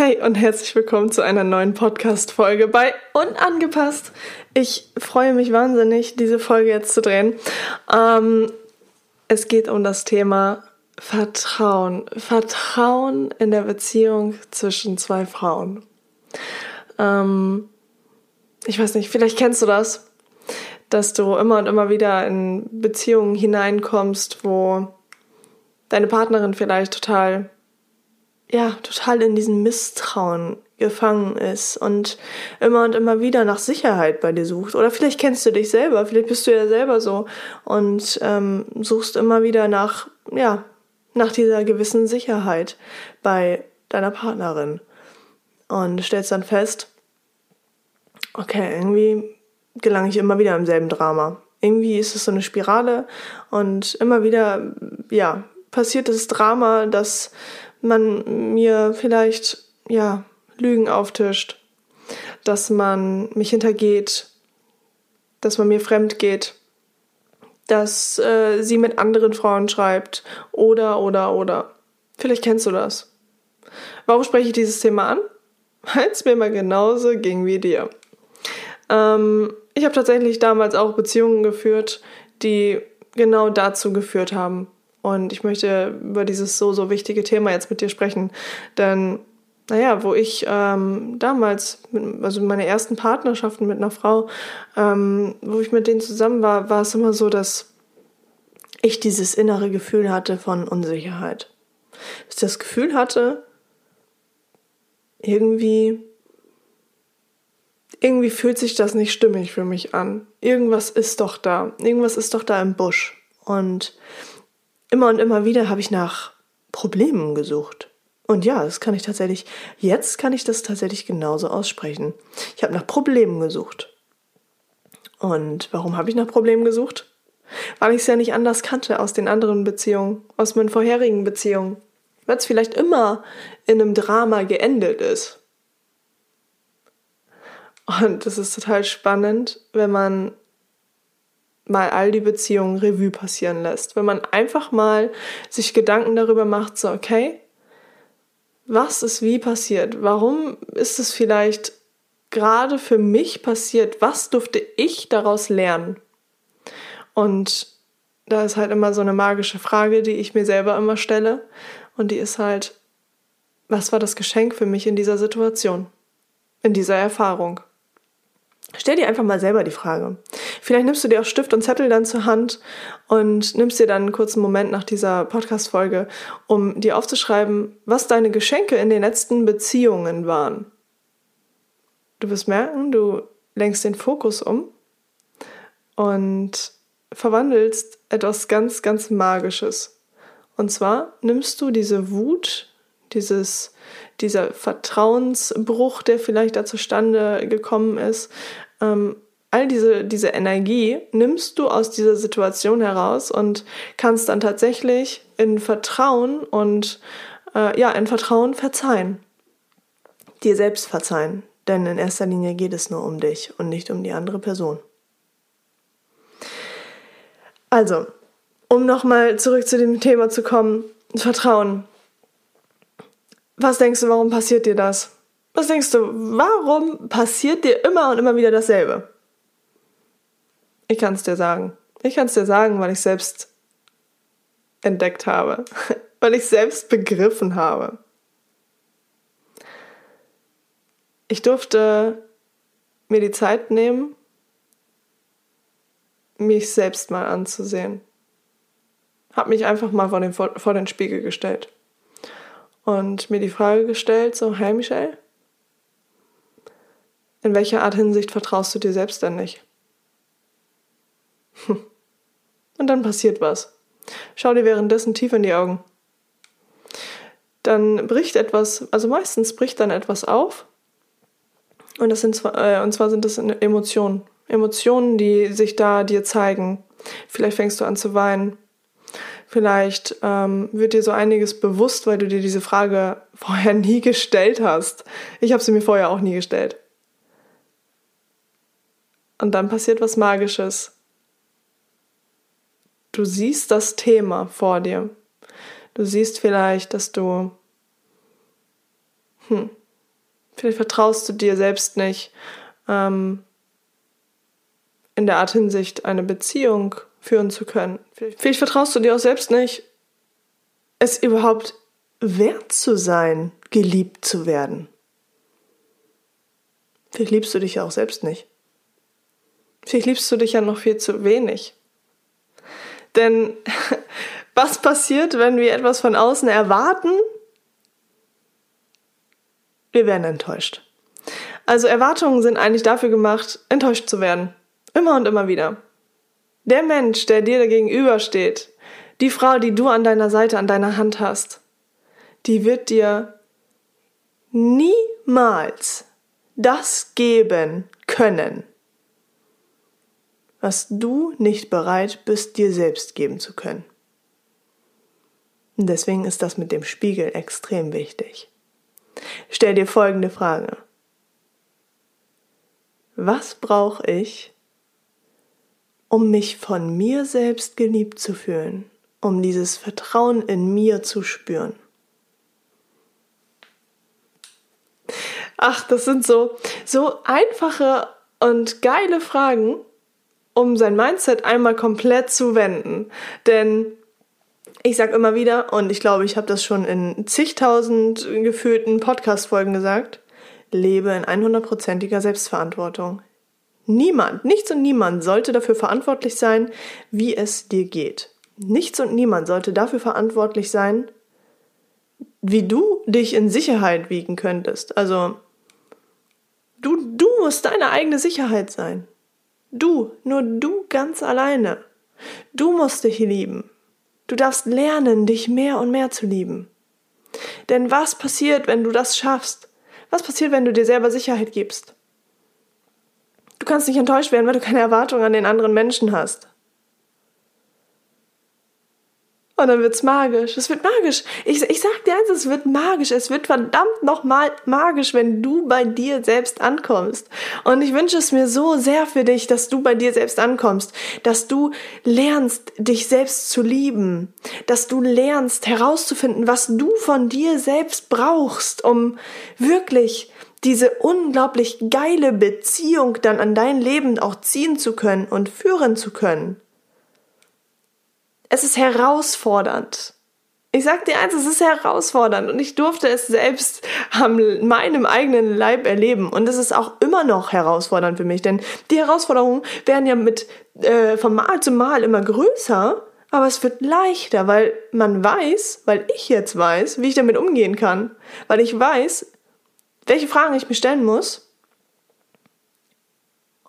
Hey und herzlich willkommen zu einer neuen Podcast-Folge bei Unangepasst. Ich freue mich wahnsinnig, diese Folge jetzt zu drehen. Ähm, es geht um das Thema Vertrauen. Vertrauen in der Beziehung zwischen zwei Frauen. Ähm, ich weiß nicht, vielleicht kennst du das, dass du immer und immer wieder in Beziehungen hineinkommst, wo deine Partnerin vielleicht total ja, total in diesem Misstrauen gefangen ist und immer und immer wieder nach Sicherheit bei dir sucht. Oder vielleicht kennst du dich selber, vielleicht bist du ja selber so und ähm, suchst immer wieder nach, ja, nach dieser gewissen Sicherheit bei deiner Partnerin. Und stellst dann fest, okay, irgendwie gelange ich immer wieder im selben Drama. Irgendwie ist es so eine Spirale und immer wieder, ja, passiert das Drama, dass man mir vielleicht, ja, Lügen auftischt, dass man mich hintergeht, dass man mir fremd geht, dass äh, sie mit anderen Frauen schreibt oder, oder, oder. Vielleicht kennst du das. Warum spreche ich dieses Thema an? Weil es mir mal genauso ging wie dir. Ähm, ich habe tatsächlich damals auch Beziehungen geführt, die genau dazu geführt haben. Und ich möchte über dieses so, so wichtige Thema jetzt mit dir sprechen. Denn, naja, wo ich ähm, damals, mit, also meine ersten Partnerschaften mit einer Frau, ähm, wo ich mit denen zusammen war, war es immer so, dass ich dieses innere Gefühl hatte von Unsicherheit. Dass ich das Gefühl hatte, irgendwie, irgendwie fühlt sich das nicht stimmig für mich an. Irgendwas ist doch da. Irgendwas ist doch da im Busch. Und immer und immer wieder habe ich nach Problemen gesucht. Und ja, das kann ich tatsächlich, jetzt kann ich das tatsächlich genauso aussprechen. Ich habe nach Problemen gesucht. Und warum habe ich nach Problemen gesucht? Weil ich es ja nicht anders kannte aus den anderen Beziehungen, aus meinen vorherigen Beziehungen. Weil es vielleicht immer in einem Drama geendet ist. Und das ist total spannend, wenn man mal all die Beziehungen Revue passieren lässt. Wenn man einfach mal sich Gedanken darüber macht, so, okay, was ist wie passiert? Warum ist es vielleicht gerade für mich passiert? Was durfte ich daraus lernen? Und da ist halt immer so eine magische Frage, die ich mir selber immer stelle. Und die ist halt, was war das Geschenk für mich in dieser Situation? In dieser Erfahrung? Stell dir einfach mal selber die Frage. Vielleicht nimmst du dir auch Stift und Zettel dann zur Hand und nimmst dir dann einen kurzen Moment nach dieser Podcast-Folge, um dir aufzuschreiben, was deine Geschenke in den letzten Beziehungen waren. Du wirst merken, du lenkst den Fokus um und verwandelst etwas ganz, ganz Magisches. Und zwar nimmst du diese Wut, dieses, dieser Vertrauensbruch, der vielleicht da zustande gekommen ist, ähm, all diese, diese Energie nimmst du aus dieser Situation heraus und kannst dann tatsächlich in Vertrauen und äh, ja, in Vertrauen verzeihen. Dir selbst verzeihen. Denn in erster Linie geht es nur um dich und nicht um die andere Person. Also, um nochmal zurück zu dem Thema zu kommen, Vertrauen. Was denkst du, warum passiert dir das? Was denkst du, warum passiert dir immer und immer wieder dasselbe? Ich kann es dir sagen. Ich kann es dir sagen, weil ich selbst entdeckt habe, weil ich selbst begriffen habe. Ich durfte mir die Zeit nehmen, mich selbst mal anzusehen. Hab mich einfach mal vor den, vor den Spiegel gestellt und mir die Frage gestellt, so, hey Michelle, in welcher Art Hinsicht vertraust du dir selbst denn nicht? Und dann passiert was. Schau dir währenddessen tief in die Augen. Dann bricht etwas, also meistens bricht dann etwas auf. Und, das sind äh, und zwar sind das Emotionen. Emotionen, die sich da dir zeigen. Vielleicht fängst du an zu weinen. Vielleicht ähm, wird dir so einiges bewusst, weil du dir diese Frage vorher nie gestellt hast. Ich habe sie mir vorher auch nie gestellt. Und dann passiert was Magisches. Du siehst das Thema vor dir. Du siehst vielleicht, dass du, hm, vielleicht vertraust du dir selbst nicht, ähm, in der Art Hinsicht eine Beziehung führen zu können. Vielleicht vertraust du dir auch selbst nicht, es überhaupt wert zu sein, geliebt zu werden. Vielleicht liebst du dich ja auch selbst nicht. Vielleicht liebst du dich ja noch viel zu wenig. Denn was passiert, wenn wir etwas von außen erwarten? Wir werden enttäuscht. Also Erwartungen sind eigentlich dafür gemacht, enttäuscht zu werden. Immer und immer wieder. Der Mensch, der dir gegenübersteht, die Frau, die du an deiner Seite, an deiner Hand hast, die wird dir niemals das geben können, was du nicht bereit bist, dir selbst geben zu können. Und deswegen ist das mit dem Spiegel extrem wichtig. Stell dir folgende Frage. Was brauche ich, um mich von mir selbst geliebt zu fühlen, um dieses Vertrauen in mir zu spüren? Ach, das sind so, so einfache und geile Fragen, um sein Mindset einmal komplett zu wenden. Denn ich sage immer wieder, und ich glaube, ich habe das schon in zigtausend gefühlten Podcast-Folgen gesagt, lebe in 100%iger Selbstverantwortung. Niemand, nichts und niemand sollte dafür verantwortlich sein, wie es dir geht. Nichts und niemand sollte dafür verantwortlich sein, wie du dich in Sicherheit wiegen könntest. Also, du, du musst deine eigene Sicherheit sein. Du, nur du ganz alleine. Du musst dich lieben. Du darfst lernen, dich mehr und mehr zu lieben. Denn was passiert, wenn du das schaffst? Was passiert, wenn du dir selber Sicherheit gibst? Du kannst nicht enttäuscht werden, weil du keine Erwartungen an den anderen Menschen hast. Und dann wird's magisch. Es wird magisch. Ich, ich sag dir eins, es wird magisch. Es wird verdammt nochmal magisch, wenn du bei dir selbst ankommst. Und ich wünsche es mir so sehr für dich, dass du bei dir selbst ankommst. Dass du lernst, dich selbst zu lieben. Dass du lernst, herauszufinden, was du von dir selbst brauchst, um wirklich diese unglaublich geile Beziehung dann an dein Leben auch ziehen zu können und führen zu können. Es ist herausfordernd. Ich sag dir eins, es ist herausfordernd und ich durfte es selbst am meinem eigenen Leib erleben und es ist auch immer noch herausfordernd für mich, denn die Herausforderungen werden ja mit äh, von Mal zu Mal immer größer, aber es wird leichter, weil man weiß, weil ich jetzt weiß, wie ich damit umgehen kann, weil ich weiß, welche Fragen ich mir stellen muss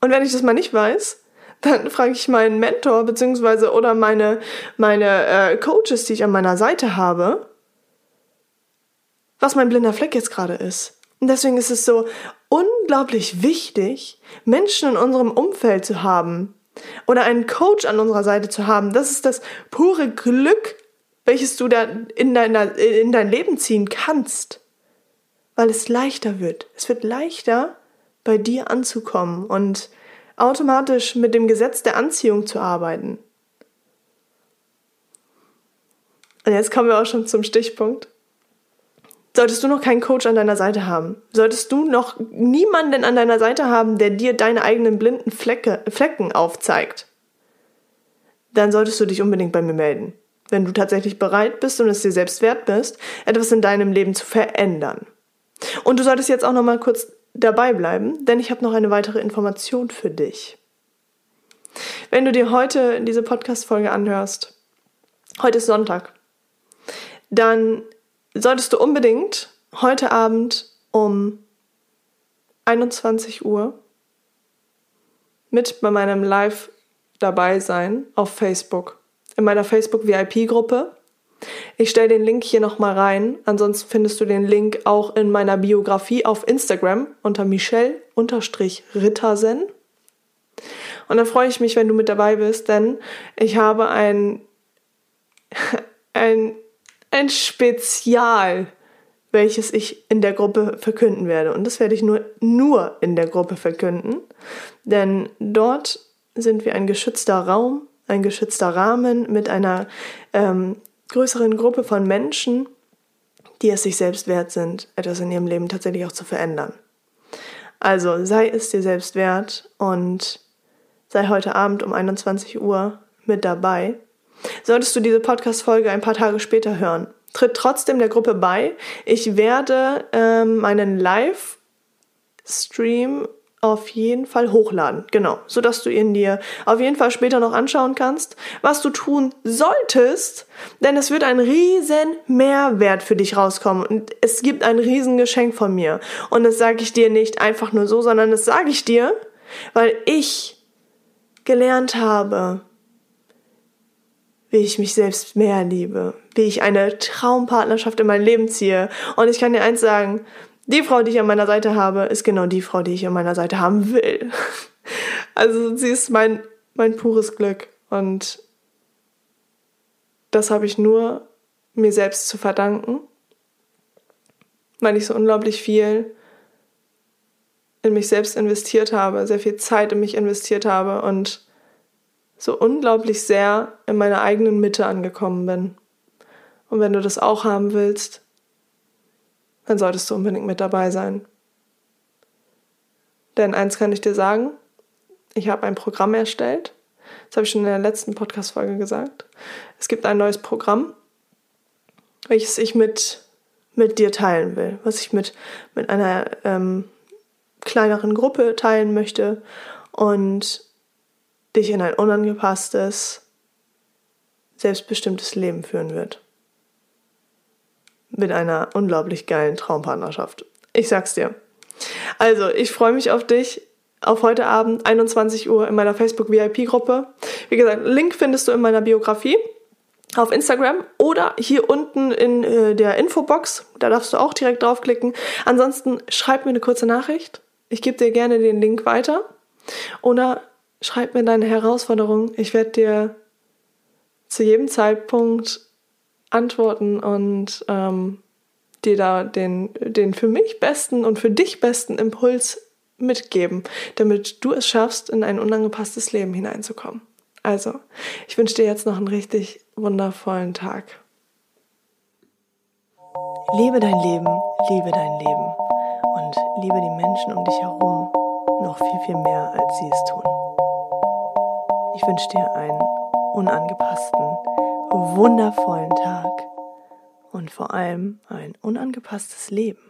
und wenn ich das mal nicht weiß, dann frage ich meinen Mentor beziehungsweise oder meine, meine äh, Coaches, die ich an meiner Seite habe, was mein blinder Fleck jetzt gerade ist. Und deswegen ist es so unglaublich wichtig, Menschen in unserem Umfeld zu haben oder einen Coach an unserer Seite zu haben. Das ist das pure Glück, welches du da in, deiner, in dein Leben ziehen kannst, weil es leichter wird. Es wird leichter, bei dir anzukommen und automatisch mit dem Gesetz der Anziehung zu arbeiten. Und jetzt kommen wir auch schon zum Stichpunkt. Solltest du noch keinen Coach an deiner Seite haben, solltest du noch niemanden an deiner Seite haben, der dir deine eigenen blinden Flecke, Flecken aufzeigt, dann solltest du dich unbedingt bei mir melden. Wenn du tatsächlich bereit bist und es dir selbst wert bist, etwas in deinem Leben zu verändern. Und du solltest jetzt auch noch mal kurz dabei bleiben, denn ich habe noch eine weitere Information für dich. Wenn du dir heute diese Podcast-Folge anhörst, heute ist Sonntag, dann solltest du unbedingt heute Abend um 21 Uhr mit bei meinem Live dabei sein auf Facebook, in meiner Facebook VIP-Gruppe. Ich stelle den Link hier nochmal rein. Ansonsten findest du den Link auch in meiner Biografie auf Instagram unter Michelle-Rittersen. Und da freue ich mich, wenn du mit dabei bist, denn ich habe ein, ein, ein Spezial, welches ich in der Gruppe verkünden werde. Und das werde ich nur, nur in der Gruppe verkünden, denn dort sind wir ein geschützter Raum, ein geschützter Rahmen mit einer ähm, größeren Gruppe von Menschen, die es sich selbst wert sind, etwas in ihrem Leben tatsächlich auch zu verändern. Also sei es dir selbst wert und sei heute Abend um 21 Uhr mit dabei. Solltest du diese Podcast-Folge ein paar Tage später hören, tritt trotzdem der Gruppe bei. Ich werde ähm, meinen Live-Stream auf jeden Fall hochladen. Genau, so dass du ihn dir auf jeden Fall später noch anschauen kannst, was du tun solltest, denn es wird ein riesen Mehrwert für dich rauskommen. Und es gibt ein riesen Geschenk von mir. Und das sage ich dir nicht einfach nur so, sondern das sage ich dir, weil ich gelernt habe, wie ich mich selbst mehr liebe, wie ich eine Traumpartnerschaft in mein Leben ziehe. Und ich kann dir eins sagen, die Frau, die ich an meiner Seite habe, ist genau die Frau, die ich an meiner Seite haben will. Also sie ist mein, mein pures Glück und das habe ich nur mir selbst zu verdanken, weil ich so unglaublich viel in mich selbst investiert habe, sehr viel Zeit in mich investiert habe und so unglaublich sehr in meiner eigenen Mitte angekommen bin. Und wenn du das auch haben willst, dann solltest du unbedingt mit dabei sein. Denn eins kann ich dir sagen, ich habe ein Programm erstellt. Das habe ich schon in der letzten Podcast-Folge gesagt. Es gibt ein neues Programm, welches ich mit, mit dir teilen will, was ich mit, mit einer ähm, kleineren Gruppe teilen möchte und dich in ein unangepasstes, selbstbestimmtes Leben führen wird mit einer unglaublich geilen Traumpartnerschaft. Ich sag's dir. Also, ich freue mich auf dich auf heute Abend 21 Uhr in meiner Facebook VIP Gruppe. Wie gesagt, Link findest du in meiner Biografie auf Instagram oder hier unten in äh, der Infobox. Da darfst du auch direkt draufklicken. Ansonsten schreib mir eine kurze Nachricht. Ich gebe dir gerne den Link weiter. Oder schreib mir deine Herausforderung. Ich werde dir zu jedem Zeitpunkt antworten und ähm, dir da den, den für mich besten und für dich besten Impuls mitgeben, damit du es schaffst, in ein unangepasstes Leben hineinzukommen. Also, ich wünsche dir jetzt noch einen richtig wundervollen Tag. Liebe dein Leben, liebe dein Leben und liebe die Menschen um dich herum noch viel, viel mehr, als sie es tun. Ich wünsche dir einen unangepassten, wundervollen Tag und vor allem ein unangepasstes Leben.